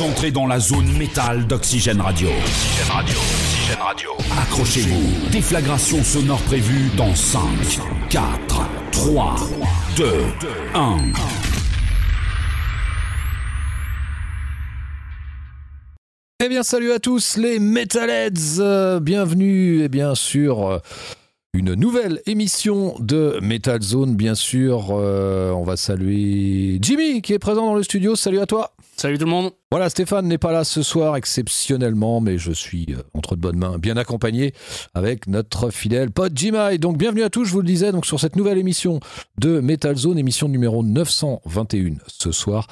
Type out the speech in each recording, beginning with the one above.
Entrez dans la zone métal d'Oxygène Radio. Oxygène Radio. Oxygène Radio. Accrochez-vous. Déflagration sonore prévue dans 5, 4, 3, 2, 1. Eh bien, salut à tous les Metalheads, euh, bienvenue et bien sûr euh, une nouvelle émission de Metal Zone, bien sûr. Euh, on va saluer Jimmy qui est présent dans le studio. Salut à toi. Salut tout le monde. Voilà, Stéphane n'est pas là ce soir exceptionnellement, mais je suis euh, entre de bonnes mains, bien accompagné avec notre fidèle pote Jimmy. Donc bienvenue à tous, je vous le disais, donc sur cette nouvelle émission de Metal Zone, émission numéro 921 ce soir.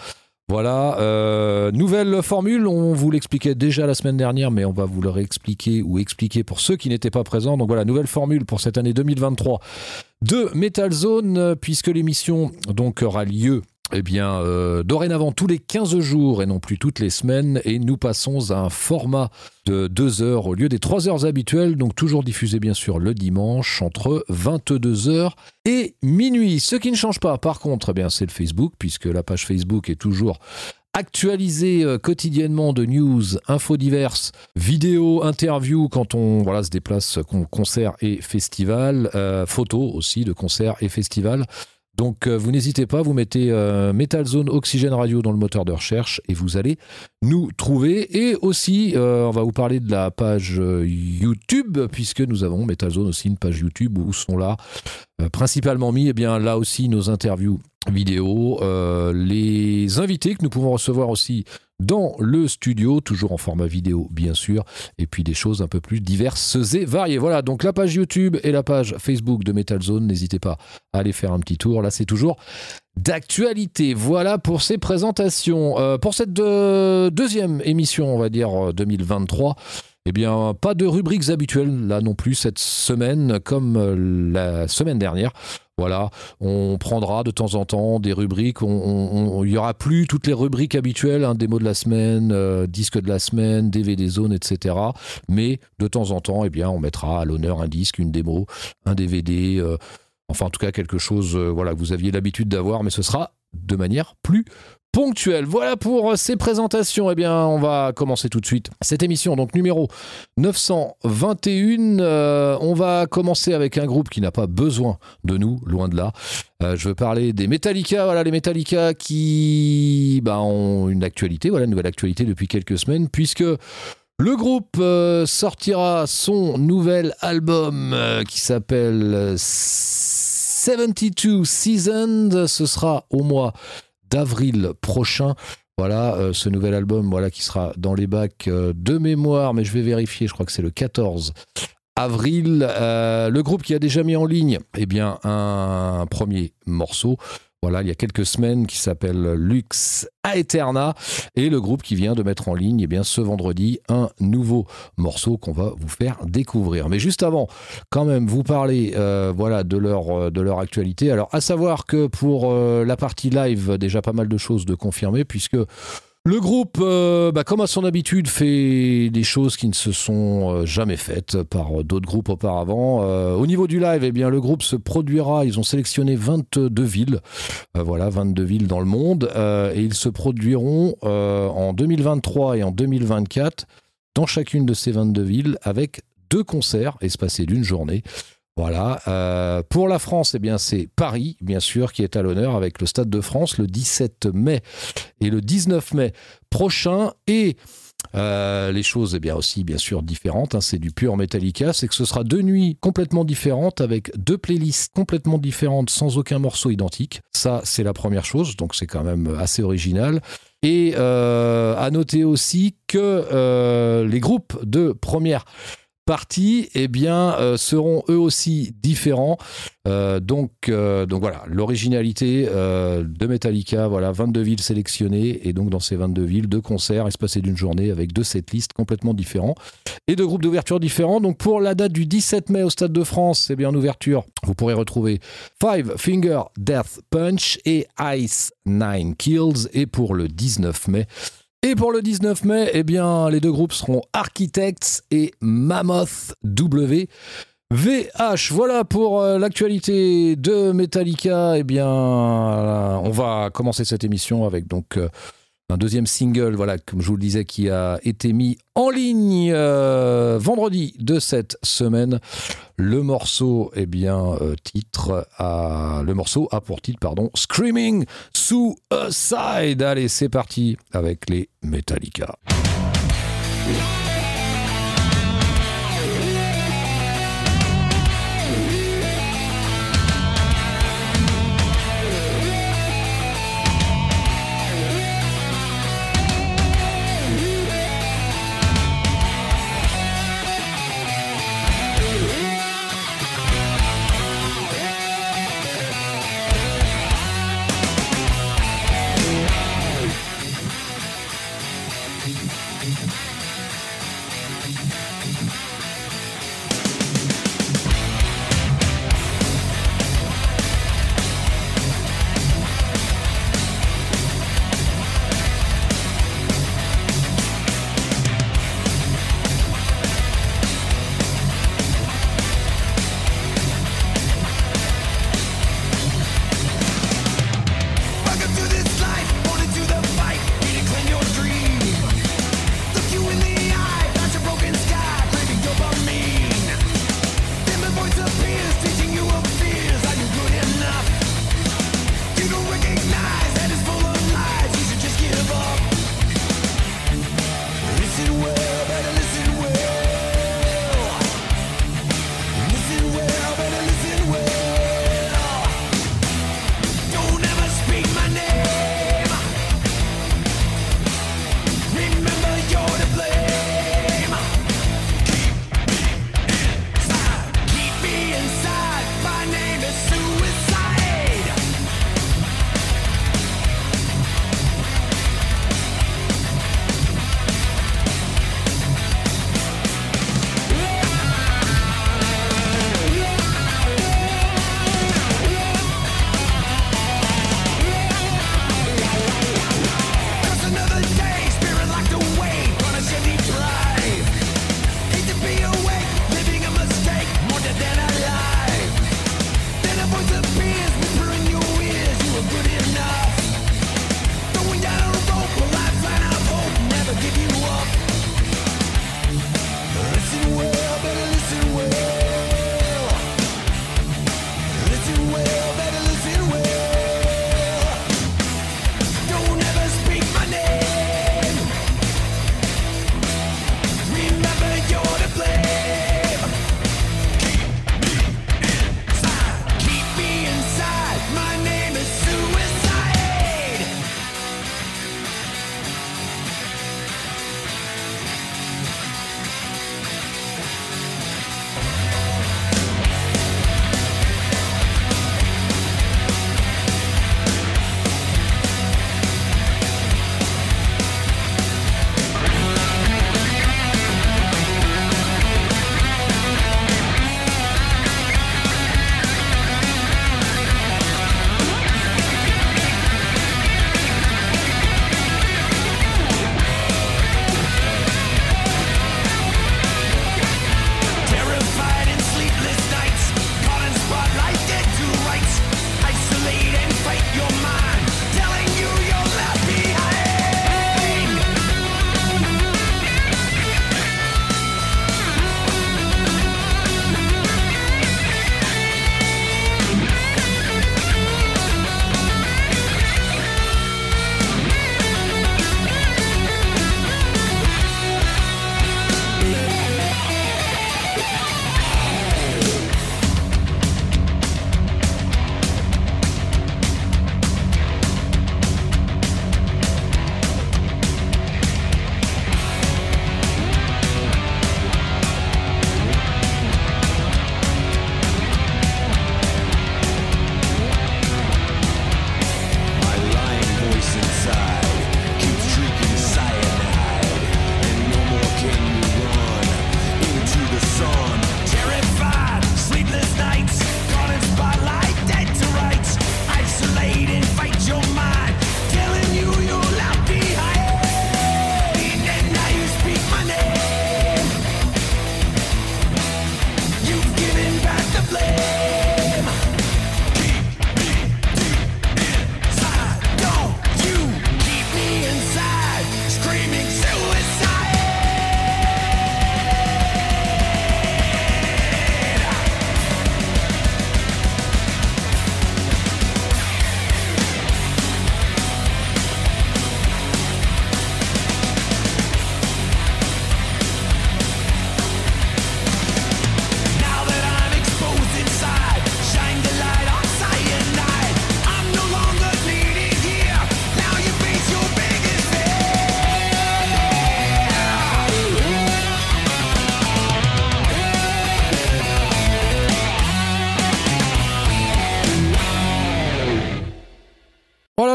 Voilà, euh, nouvelle formule, on vous l'expliquait déjà la semaine dernière, mais on va vous le réexpliquer ou expliquer pour ceux qui n'étaient pas présents. Donc voilà, nouvelle formule pour cette année 2023 de Metal Zone, euh, puisque l'émission donc aura lieu eh bien, euh, dorénavant tous les 15 jours et non plus toutes les semaines, et nous passons à un format de 2 heures au lieu des 3 heures habituelles, donc toujours diffusé bien sûr le dimanche entre 22 heures et minuit. Ce qui ne change pas, par contre, eh c'est le Facebook, puisque la page Facebook est toujours actualisée euh, quotidiennement de news, infos diverses, vidéos, interviews quand on voilà, se déplace con- concert et festival, euh, photos aussi de concerts et festivals. Donc euh, vous n'hésitez pas, vous mettez euh, Metal Zone Oxygène Radio dans le moteur de recherche et vous allez nous trouver. Et aussi, euh, on va vous parler de la page euh, YouTube, puisque nous avons Metal Zone aussi une page YouTube où sont là principalement mis, eh bien là aussi nos interviews vidéo, les invités que nous pouvons recevoir aussi dans le studio, toujours en format vidéo bien sûr, et puis des choses un peu plus diverses et variées. Voilà, donc la page YouTube et la page Facebook de Metal Zone, n'hésitez pas à aller faire un petit tour. Là, c'est toujours d'actualité. Voilà pour ces présentations. Euh, pour cette deux- deuxième émission, on va dire euh, 2023, eh bien, pas de rubriques habituelles là non plus cette semaine, comme euh, la semaine dernière. Voilà, on prendra de temps en temps des rubriques. Il y aura plus toutes les rubriques habituelles, hein, démo de la semaine, euh, disque de la semaine, DVD zone, etc. Mais de temps en temps, eh bien, on mettra à l'honneur un disque, une démo, un DVD. euh, Enfin, en tout cas, quelque chose voilà, que vous aviez l'habitude d'avoir, mais ce sera de manière plus Voilà pour euh, ces présentations. Eh bien, on va commencer tout de suite cette émission, donc numéro 921. Euh, on va commencer avec un groupe qui n'a pas besoin de nous, loin de là. Euh, je veux parler des Metallica. Voilà, les Metallica qui bah, ont une actualité, voilà, une nouvelle actualité depuis quelques semaines, puisque le groupe sortira son nouvel album qui s'appelle euh, 72 Seasons. Ce sera au mois d'avril prochain. Voilà, euh, ce nouvel album voilà, qui sera dans les bacs euh, de mémoire, mais je vais vérifier, je crois que c'est le 14 avril. Euh, le groupe qui a déjà mis en ligne eh bien, un premier morceau. Voilà, il y a quelques semaines qui s'appelle Lux Aeterna et le groupe qui vient de mettre en ligne eh bien, ce vendredi un nouveau morceau qu'on va vous faire découvrir. Mais juste avant, quand même, vous parler euh, voilà, de, leur, euh, de leur actualité. Alors, à savoir que pour euh, la partie live, déjà pas mal de choses de confirmer puisque le groupe, euh, bah, comme à son habitude, fait des choses qui ne se sont euh, jamais faites par d'autres groupes auparavant. Euh, au niveau du live, eh le groupe se produira. Ils ont sélectionné 22 villes, euh, voilà, 22 villes dans le monde, et ils se produiront en 2023 et en 2024 dans chacune de ces 22 villes avec deux concerts espacés d'une journée. Voilà. Euh, pour la France, eh bien, c'est Paris, bien sûr, qui est à l'honneur avec le Stade de France le 17 mai et le 19 mai prochain. Et euh, les choses, eh bien, aussi, bien sûr, différentes. hein, c'est du pur Metallica. C'est que ce sera deux nuits complètement différentes avec deux playlists complètement différentes sans aucun morceau identique. Ça, c'est la première chose. Donc, c'est quand même assez original. Et euh, à noter aussi que les groupes de première partie eh bien, euh, seront eux aussi différents. Euh, donc, euh, donc voilà, l'originalité de Metallica, voilà, 22 villes sélectionnées, et donc dans ces 22 villes, deux concerts espacés d'une journée avec deux setlists complètement différents et deux groupes d'ouverture différents. Donc pour la date du 17 mai au Stade de France, eh bien en ouverture, vous pourrez retrouver Five Finger Death Punch et Ice Nine Kills. Et pour le 19 mai, et pour le 19 mai, eh bien, les deux groupes seront Architects et Mammoth W. VH, voilà pour euh, l'actualité de Metallica. Eh bien, euh, on va commencer cette émission avec donc euh, un deuxième single, voilà, comme je vous le disais, qui a été mis en ligne euh, vendredi de cette semaine. Le morceau, eh bien, euh, titre le morceau a pour titre, pardon, Screaming Suicide. Allez, c'est parti avec les Metallica.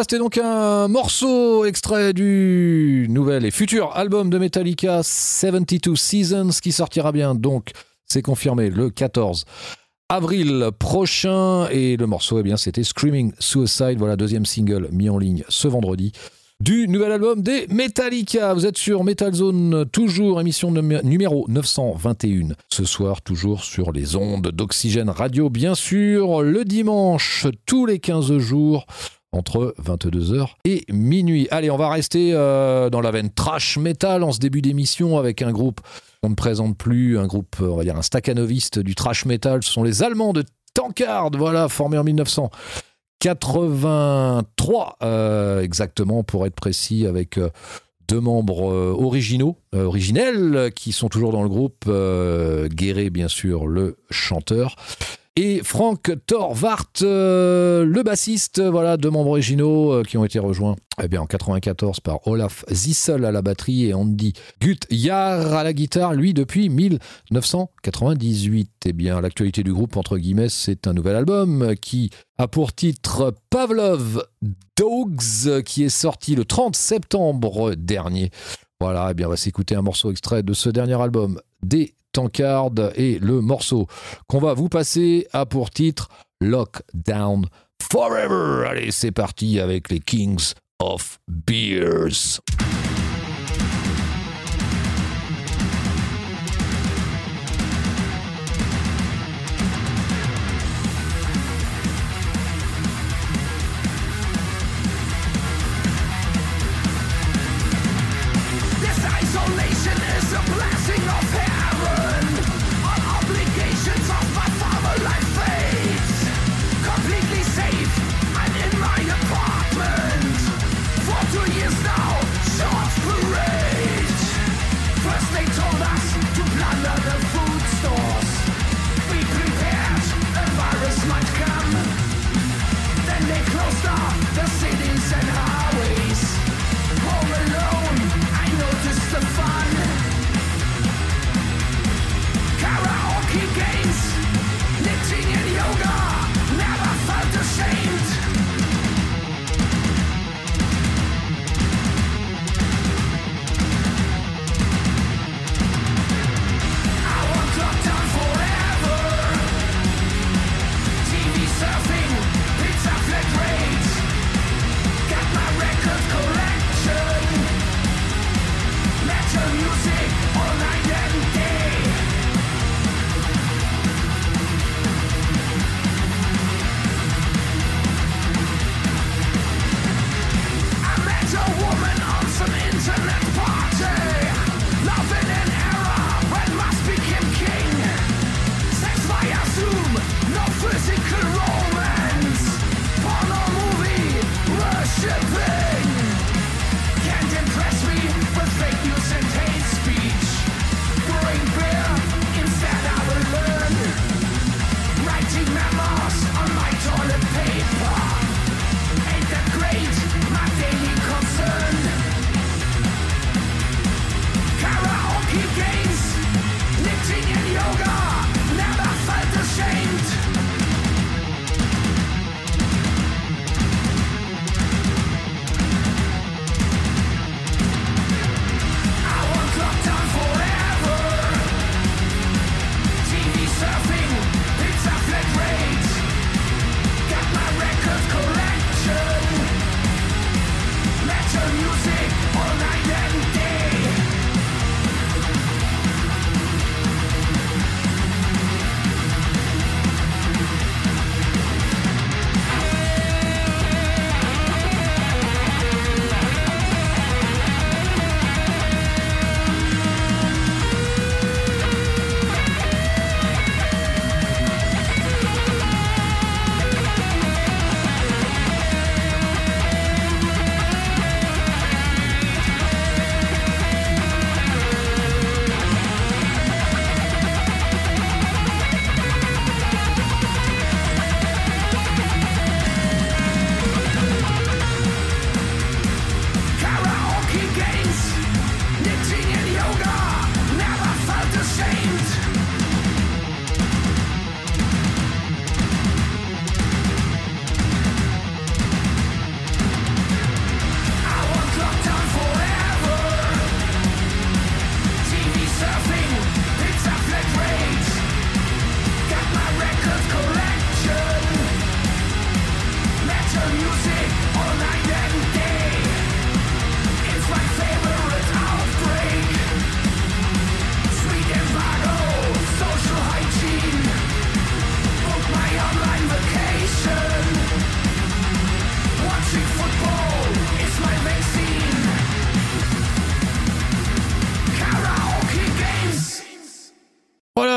C'était donc un morceau extrait du nouvel et futur album de Metallica 72 Seasons qui sortira bien donc, c'est confirmé, le 14 avril prochain et le morceau eh bien c'était Screaming Suicide, voilà deuxième single mis en ligne ce vendredi du nouvel album des Metallica. Vous êtes sur Metal Zone, toujours émission numéro 921. Ce soir, toujours sur les ondes d'Oxygène Radio, bien sûr, le dimanche, tous les 15 jours entre 22h et minuit. Allez, on va rester euh, dans la veine trash metal en ce début d'émission avec un groupe on ne présente plus, un groupe, on va dire un staccanoviste du trash metal. Ce sont les Allemands de Tankard, voilà, formés en 1900. 83 euh, exactement pour être précis avec euh, deux membres originaux, originels qui sont toujours dans le groupe. Guéret bien sûr le chanteur et Frank Torvart, euh, le bassiste, voilà, deux membres originaux euh, qui ont été rejoints eh bien, en 94 par Olaf Zissel à la batterie et Andy Gutjahr à la guitare, lui depuis 1998. Eh bien, l'actualité du groupe, entre guillemets, c'est un nouvel album qui a pour titre Pavlov Dogs, qui est sorti le 30 septembre dernier. Voilà, eh bien, on va s'écouter un morceau extrait de ce dernier album des Tankard et le morceau qu'on va vous passer a pour titre Lockdown Forever. Allez, c'est parti avec les Kings of Beers.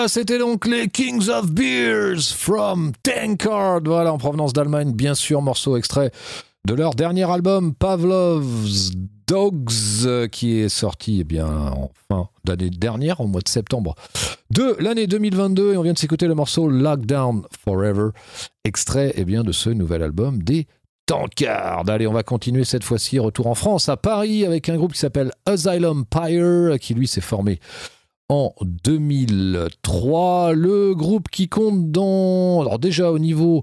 C'était donc les Kings of Beers from Tankard. Voilà, en provenance d'Allemagne, bien sûr, morceau extrait de leur dernier album Pavlov's Dogs qui est sorti eh bien en fin d'année dernière au mois de septembre de l'année 2022 et on vient de s'écouter le morceau Lockdown Forever extrait eh bien de ce nouvel album des Tankard. Allez, on va continuer cette fois-ci retour en France à Paris avec un groupe qui s'appelle Asylum Pyre qui lui s'est formé en 2003. Le groupe qui compte dans alors déjà au niveau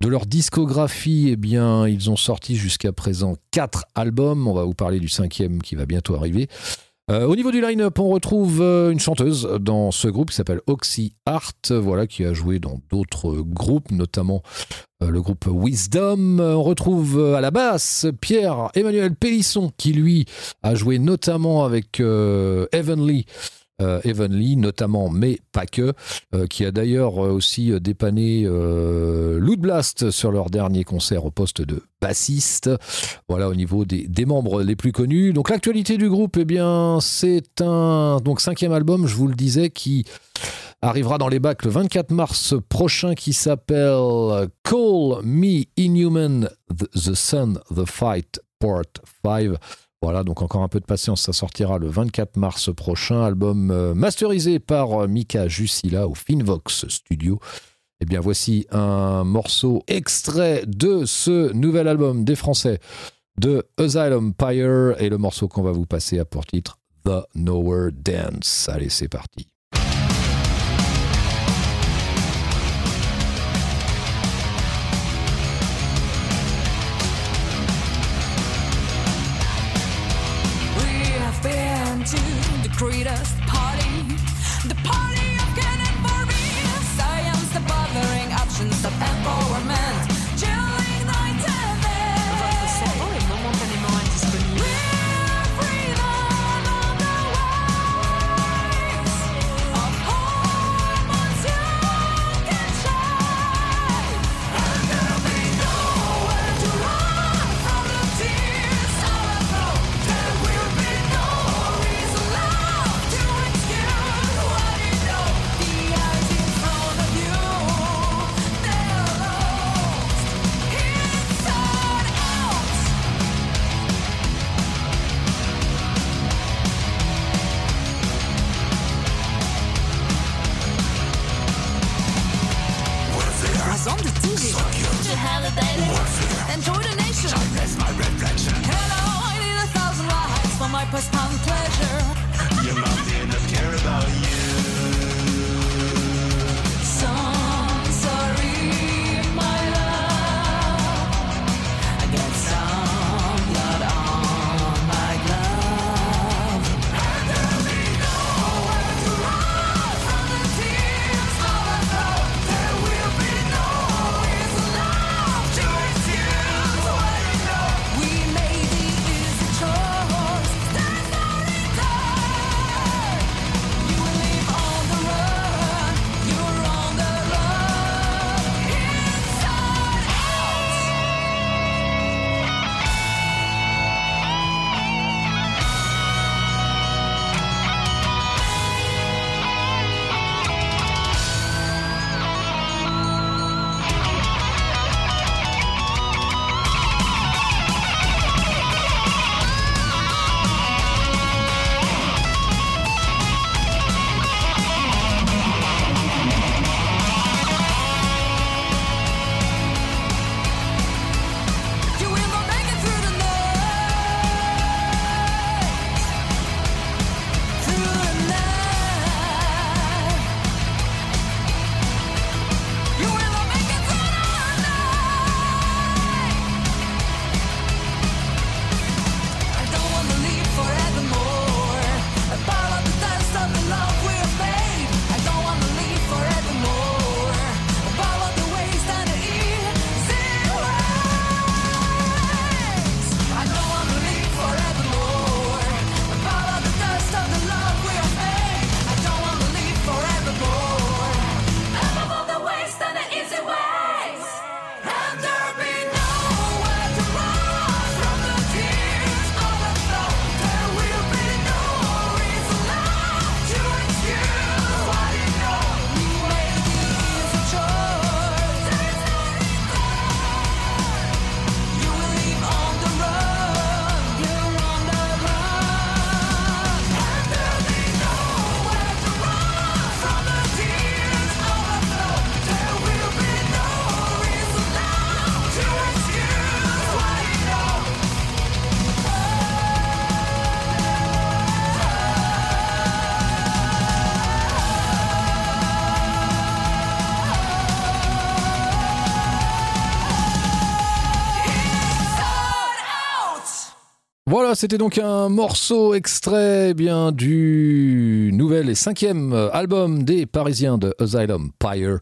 de leur discographie, eh bien, ils ont sorti jusqu'à présent quatre albums. On va vous parler du cinquième qui va bientôt arriver. Euh, au niveau du line-up, on retrouve euh, une chanteuse dans ce groupe qui s'appelle Oxy Art, voilà, qui a joué dans d'autres groupes, notamment euh, le groupe Wisdom. On retrouve à la basse Pierre-Emmanuel Pélisson, qui lui a joué notamment avec Heavenly euh, Evenly notamment, mais pas que, euh, qui a d'ailleurs euh, aussi dépanné Loot Blast sur leur dernier concert au poste de bassiste. Voilà au niveau des, membres les plus connus. Donc l'actualité du groupe, eh bien, c'est un donc cinquième album, je vous le disais, qui arrivera dans les bacs le 24 mars prochain, qui s'appelle Call Me Inhuman, The Sun, The Fight, Part 5. Voilà, donc encore un peu de patience, ça sortira le 24 mars prochain. Album euh, masterisé par euh, Mika Jussila au Finvox Studio. Eh bien, voici un morceau extrait de ce nouvel album des Français de Asylum Pyre et le morceau qu'on va vous passer à pour titre The Nowhere Dance. Allez, c'est parti. C'était donc un morceau extrait eh bien du nouvel et cinquième album des Parisiens de Asylum Pyre.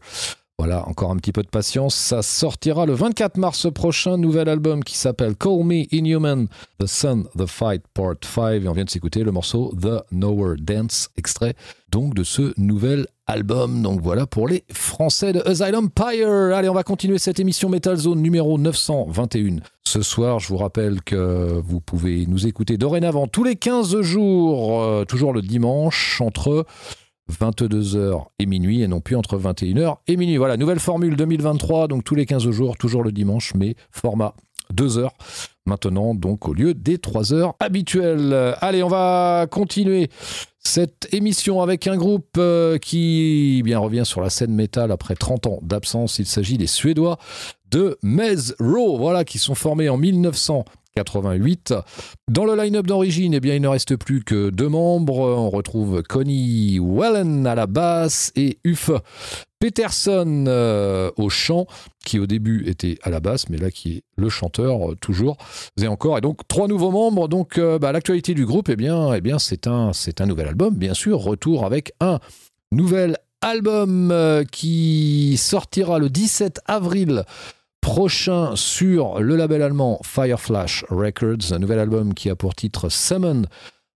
Voilà, encore un petit peu de patience. Ça sortira le 24 mars prochain. Nouvel album qui s'appelle Call Me Inhuman, The Sun, The Fight, Part 5. Et on vient de s'écouter le morceau The Nowhere Dance, extrait donc de ce nouvel album. Donc voilà pour les Français de Asylum Pyre. Allez, on va continuer cette émission Metal Zone numéro 921. Ce soir, je vous rappelle que vous pouvez nous écouter dorénavant tous les 15 jours, euh, toujours le dimanche, entre 22h et minuit et non plus entre 21h et minuit. Voilà, nouvelle formule 2023, donc tous les 15 jours, toujours le dimanche, mais format 2 heures maintenant, donc au lieu des 3 heures habituelles. Allez, on va continuer cette émission avec un groupe euh, qui bien, revient sur la scène métal après 30 ans d'absence. Il s'agit des Suédois de Mez Row, voilà, qui sont formés en 1900 88. Dans le line-up d'origine, eh il ne reste plus que deux membres. On retrouve Connie Wellen à la basse et Uffe Peterson euh, au chant, qui au début était à la basse, mais là qui est le chanteur euh, toujours. Et encore, et donc trois nouveaux membres. Donc euh, bah, l'actualité du groupe, eh bien, eh c'est un nouvel album, bien sûr. Retour avec un nouvel album qui sortira le 17 avril prochain sur le label allemand Fireflash Records, un nouvel album qui a pour titre Summon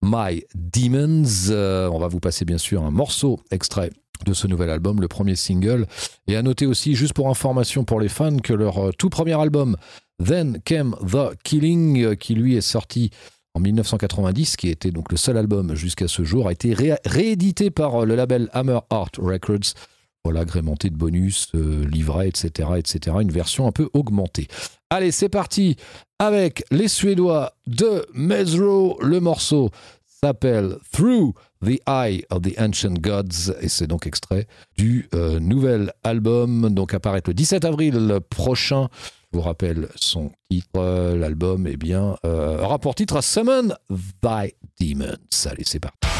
My Demons. Euh, on va vous passer bien sûr un morceau extrait de ce nouvel album, le premier single. Et à noter aussi, juste pour information pour les fans, que leur euh, tout premier album, Then Came the Killing, euh, qui lui est sorti en 1990, qui était donc le seul album jusqu'à ce jour, a été réédité par le label Hammer Art Records voilà, agrémenté de bonus, euh, livrets, etc., etc. Une version un peu augmentée. Allez, c'est parti avec les Suédois de Mesro. Le morceau s'appelle Through the Eye of the Ancient Gods et c'est donc extrait du euh, nouvel album, donc apparaître le 17 avril prochain. Je vous rappelle son titre, l'album, eh bien, euh, rapport titre à Summon Thy Demons. Allez, c'est parti.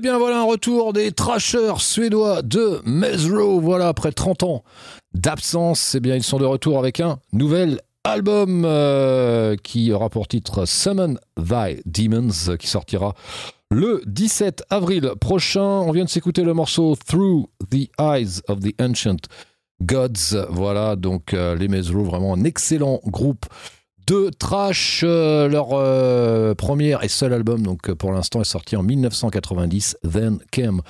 Bien voilà un retour des trashers suédois de Mesro. Voilà, après 30 ans d'absence, eh bien ils sont de retour avec un nouvel album euh, qui aura pour titre Summon Thy Demons qui sortira le 17 avril prochain. On vient de s'écouter le morceau Through the Eyes of the Ancient Gods. Voilà, donc euh, les Mesro, vraiment un excellent groupe de trash. Euh, leur euh, premier et seul album, donc pour l'instant, est sorti en 1990. Then Came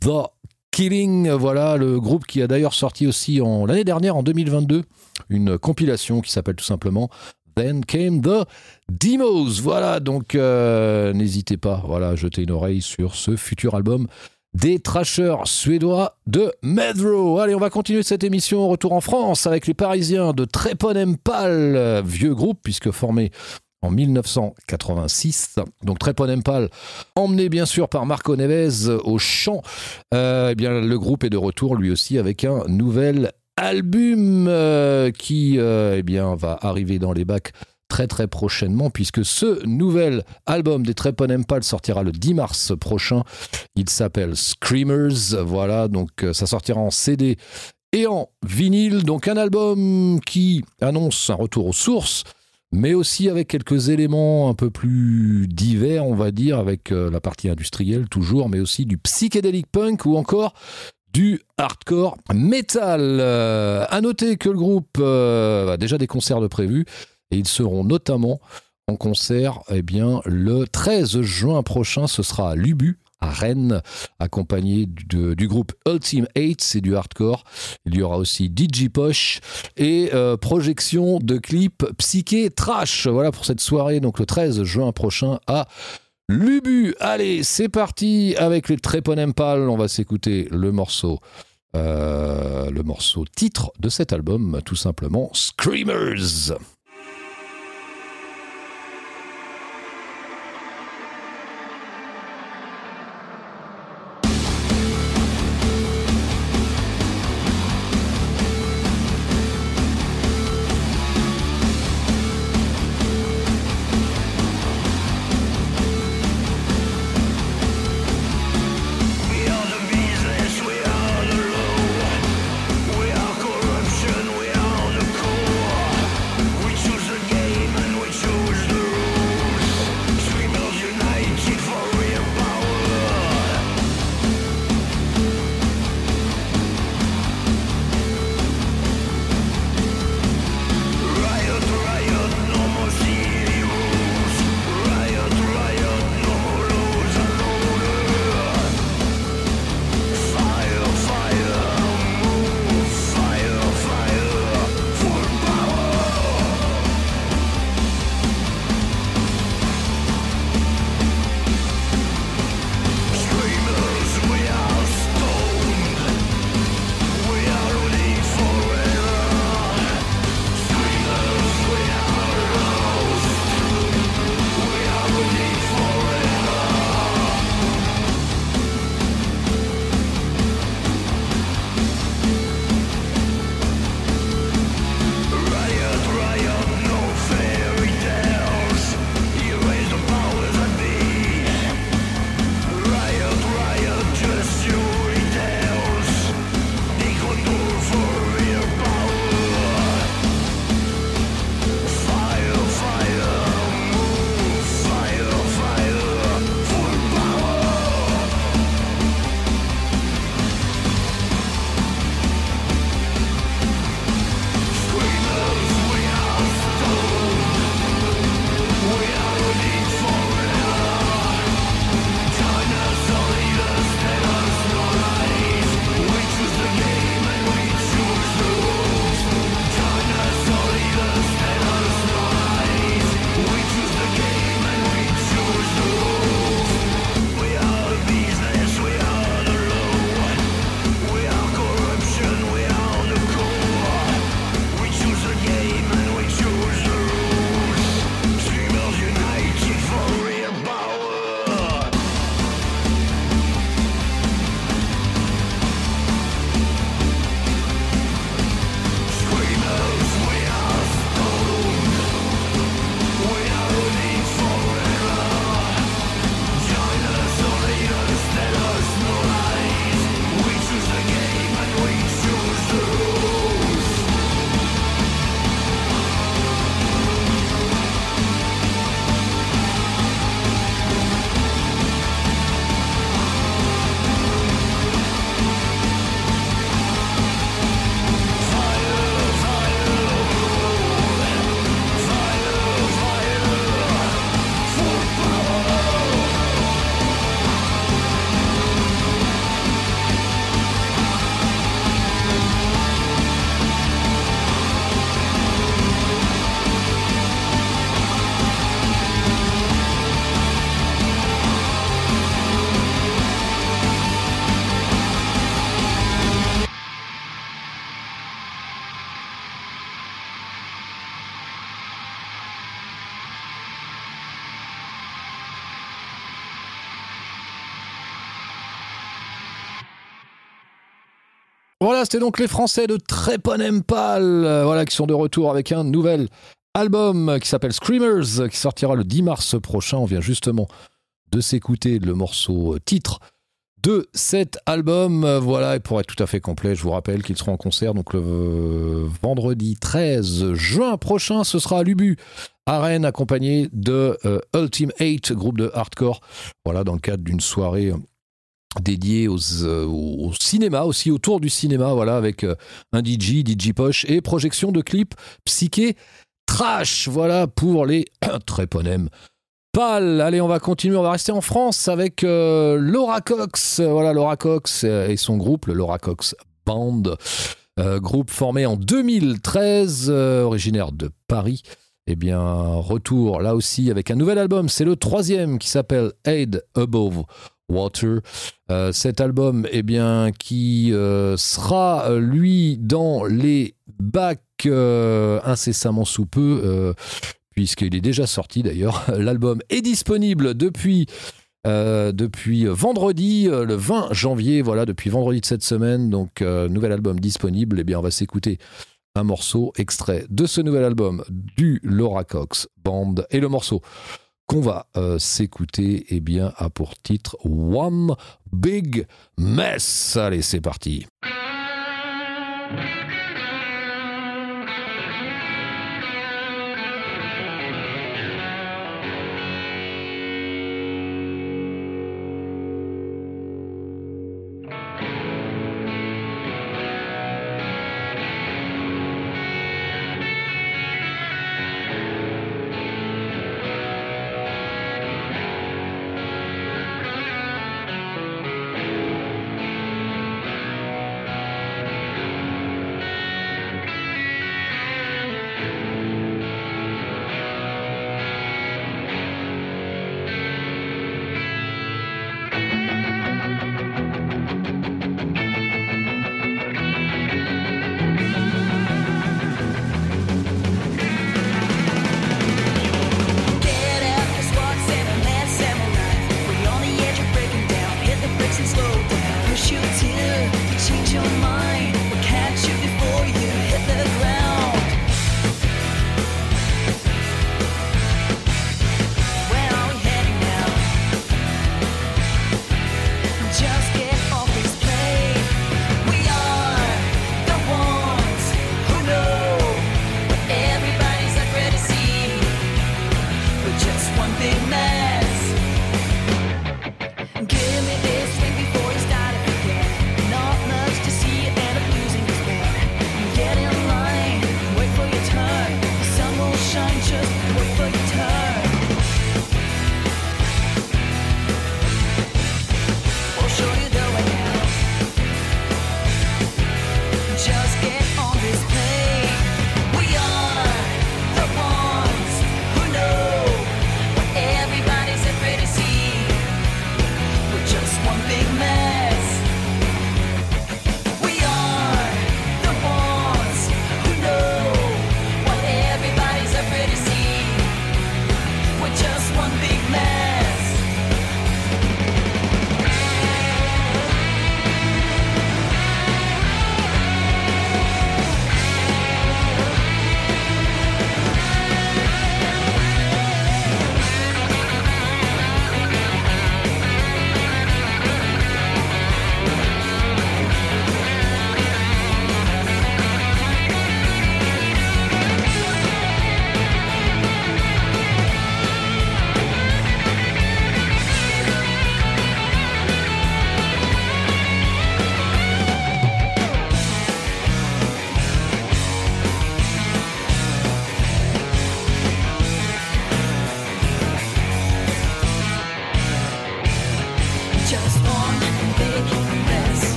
the Killing. Voilà, le groupe qui a d'ailleurs sorti aussi en l'année dernière, en 2022, une compilation qui s'appelle tout simplement Then Came the Demos. Voilà, donc euh, n'hésitez pas voilà, à jeter une oreille sur ce futur album des trashers suédois de Medro. Allez, on va continuer cette émission. Retour en France avec les Parisiens de Trépon Empal, vieux groupe puisque formé en 1986. Donc Trépon Empal, emmené bien sûr par Marco Neves au chant. Euh, eh bien, le groupe est de retour lui aussi avec un nouvel album euh, qui euh, eh bien, va arriver dans les bacs très très prochainement puisque ce nouvel album des Trepon Empal sortira le 10 mars prochain. Il s'appelle Screamers. Voilà, donc euh, ça sortira en CD et en vinyle. Donc un album qui annonce un retour aux sources mais aussi avec quelques éléments un peu plus divers, on va dire, avec euh, la partie industrielle toujours, mais aussi du psychédélique punk ou encore du hardcore metal. Euh, noter que le groupe a déjà des concerts de prévus et ils seront notamment en concert eh bien, le 13 juin prochain. Ce sera à Lubu, à Rennes, accompagné du groupe Ultimate 8, c'est du hardcore. Il y aura aussi DJ Posh et euh, projection de clips psyché trash. Voilà pour cette soirée, donc le 13 juin prochain à Lubu. Allez, c'est parti avec le Trépon Empal. On va s'écouter le morceau. Euh, le morceau titre de cet album, tout simplement Screamers. C'était donc les Français de Tréponempal, euh, voilà, qui sont de retour avec un nouvel album qui s'appelle Screamers, qui sortira le 10 mars prochain. On vient justement de s'écouter le morceau titre de cet album. Voilà, et pour être tout à fait complet, je vous rappelle qu'ils seront en concert donc le vendredi 13 juin prochain. Ce sera à Lubu, à Rennes, accompagné de euh, Ultimate 8, groupe de hardcore. Voilà, dans le cadre d'une soirée dédiée aux, euh, au cinéma aussi, autour du cinéma, voilà, avec euh, un DJ, DJ Poche et projection de clips psyché trash. Voilà pour les tréponèmes Pal. Allez, on va continuer. On va rester en France avec euh, Laura Cox. Voilà, Laura Cox et son groupe, le Laura Cox Band. Groupe formé en 2013, euh, originaire de Paris. Eh bien, retour là aussi avec un nouvel album. C'est le troisième qui s'appelle Aid Above Water. cet album, eh bien, qui sera lui dans les bacs incessamment sous peu puisqu'il est déjà sorti d'ailleurs. L'album est disponible depuis, euh, vendredi, euh, le 20 janvier, voilà, depuis vendredi de cette semaine. Donc, euh, nouvel album disponible. Eh bien, on va s'écouter un morceau extrait de ce nouvel album du Laura Cox Band. Et le morceau qu'on va s'écouter, eh bien, a pour titre One Big Mess. Allez, c'est parti.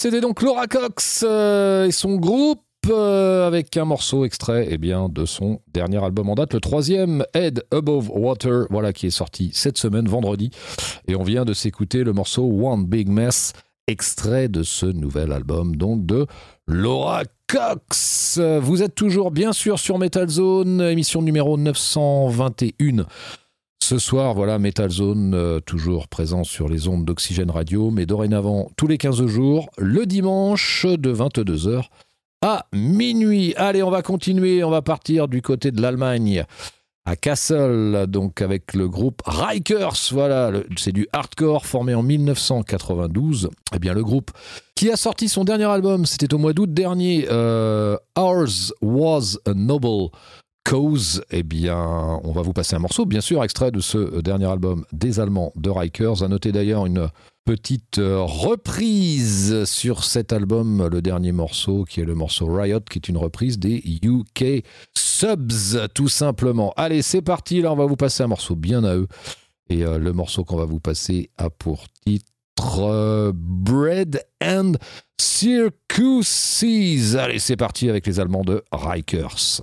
C'était donc Laura Cox euh, et son groupe euh, avec un morceau extrait eh de son dernier album en date, le troisième, Head Above Water, voilà, qui est sorti cette semaine, vendredi. Et on vient de s'écouter le morceau One Big Mess, extrait de ce nouvel album, donc de Laura Cox. Vous êtes toujours bien sûr sur Metal Zone, émission numéro 921. Ce soir, voilà, Metal Zone, euh, toujours présent sur les ondes d'Oxygène Radio, mais dorénavant tous les 15 jours, le dimanche de 22h à minuit. Allez, on va continuer, on va partir du côté de l'Allemagne à Kassel, donc avec le groupe Rikers. Voilà, c'est du hardcore formé en 1992. Eh bien, le groupe qui a sorti son dernier album, c'était au mois d'août dernier, euh, Ours Was a Noble Cause, eh bien, on va vous passer un morceau, bien sûr, extrait de ce dernier album des Allemands de Rikers. À noter d'ailleurs une petite euh, reprise sur cet album, le dernier morceau qui est le morceau Riot, qui est une reprise des UK Subs, tout simplement. Allez, c'est parti, là on va vous passer un morceau bien à eux. Et euh, le morceau qu'on va vous passer a pour titre euh, Bread and Circuses. Allez, c'est parti avec les Allemands de Rikers.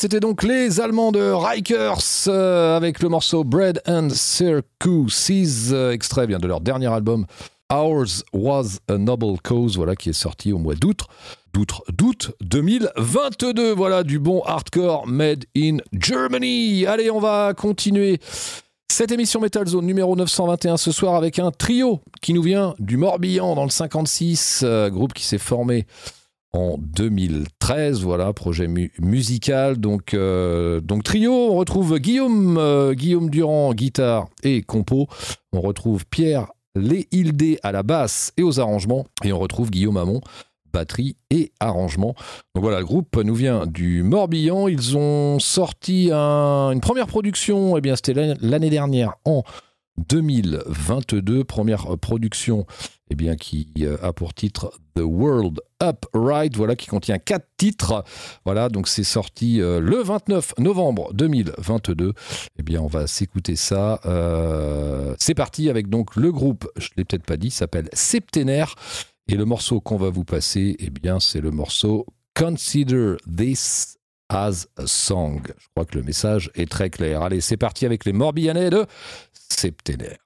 c'était donc les Allemands de Rikers euh, avec le morceau Bread and Circuses, euh, extrait de leur dernier album Ours Was a Noble Cause, voilà qui est sorti au mois d'août. D'août 2022, voilà du bon hardcore made in Germany. Allez, on va continuer Cette émission Metal Zone numéro 921 ce soir avec un trio qui nous vient du Morbihan dans le 56, euh, groupe qui s'est formé en 2013, voilà, projet musical. Donc, euh, donc trio, on retrouve Guillaume, euh, Guillaume Durand, guitare et compo. On retrouve Pierre Léhildé à la basse et aux arrangements. Et on retrouve Guillaume Amon, batterie et arrangement. Donc voilà, le groupe nous vient du Morbihan. Ils ont sorti une première production, eh bien c'était l'année dernière en 2022, première production eh bien, qui euh, a pour titre The World Upright, voilà, qui contient quatre titres. Voilà, donc c'est sorti euh, le 29 novembre 2022. Eh bien, on va s'écouter ça. Euh, c'est parti avec donc le groupe, je ne l'ai peut-être pas dit, s'appelle Septénaire. Et le morceau qu'on va vous passer, eh bien, c'est le morceau Consider This as a Song. Je crois que le message est très clair. Allez, c'est parti avec les Morbihanais de Septénaire.